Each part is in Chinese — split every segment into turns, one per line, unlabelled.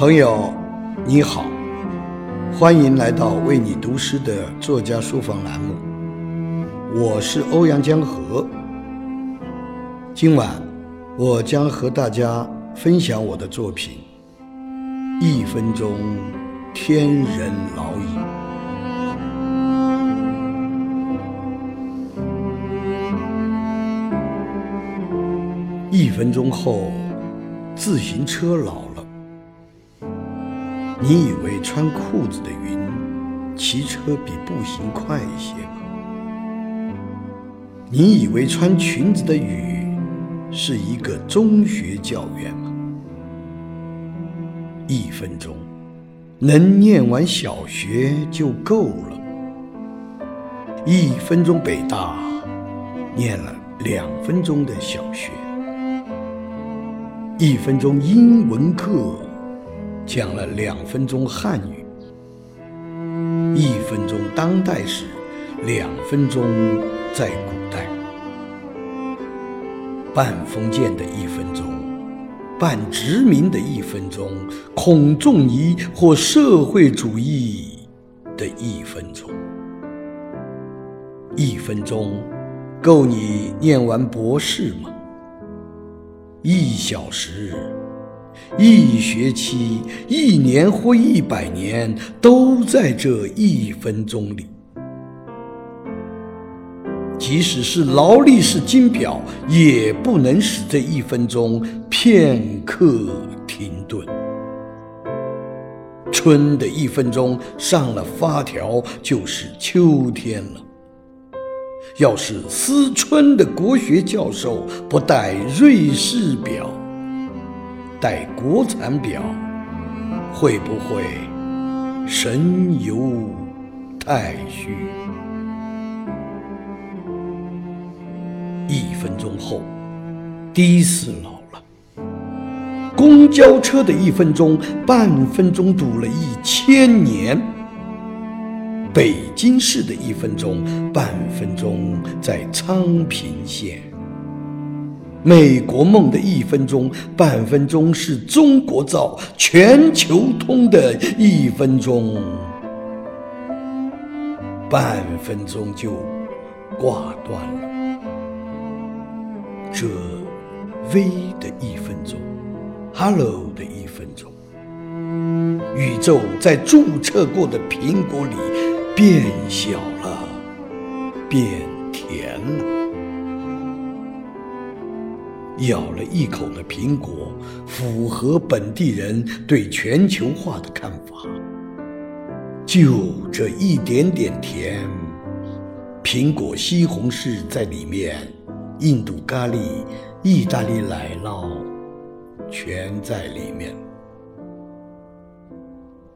朋友，你好，欢迎来到为你读诗的作家书房栏目。我是欧阳江河。今晚，我将和大家分享我的作品《一分钟天人老矣》。一分钟后，自行车老了。你以为穿裤子的云骑车比步行快一些吗？你以为穿裙子的雨是一个中学教员吗？一分钟能念完小学就够了。一分钟北大念了两分钟的小学。一分钟英文课。讲了两分钟汉语，一分钟当代史，两分钟在古代。半封建的一分钟，半殖民的一分钟，孔仲尼或社会主义的一分钟。一分钟够你念完博士吗？一小时。一学期、一年或一百年，都在这一分钟里。即使是劳力士金表，也不能使这一分钟片刻停顿。春的一分钟上了发条，就是秋天了。要是思春的国学教授不戴瑞士表，戴国产表，会不会神游太虚？一分钟后，的士老了。公交车的一分钟，半分钟堵了一千年。北京市的一分钟，半分钟在昌平县。美国梦的一分钟、半分钟是中国造、全球通的一分钟，半分钟就挂断了。这微的一分钟，Hello 的一分钟，宇宙在注册过的苹果里变小了，变甜了。咬了一口的苹果，符合本地人对全球化的看法。就这一点点甜，苹果西红柿在里面，印度咖喱、意大利奶酪全在里面，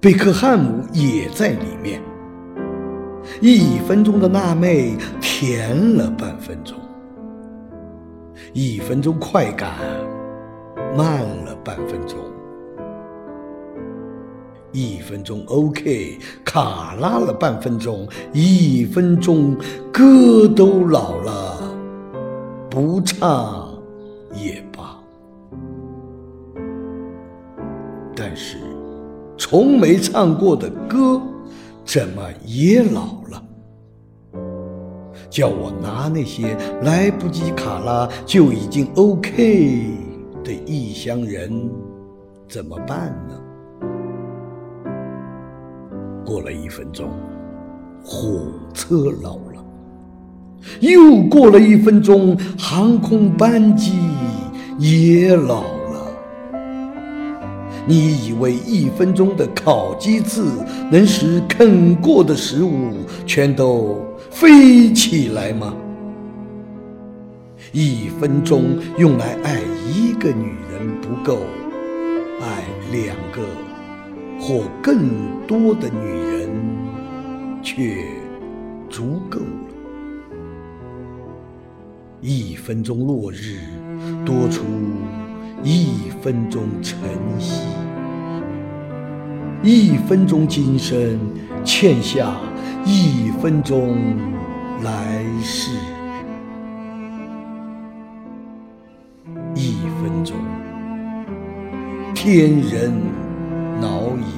贝克汉姆也在里面。一分钟的辣妹甜了半分钟。一分钟快感慢了半分钟，一分钟 OK 卡拉了半分钟，一分钟歌都老了，不唱也罢。但是从没唱过的歌，怎么也老了？叫我拿那些来不及卡拉就已经 OK 的异乡人怎么办呢？过了一分钟，火车老了；又过了一分钟，航空班机也老了。你以为一分钟的烤鸡翅能使啃过的食物全都？飞起来吗？一分钟用来爱一个女人不够，爱两个或更多的女人，却足够了。一分钟落日，多出一分钟晨曦；一分钟今生，欠下一分钟来世。一分钟，天人恼矣。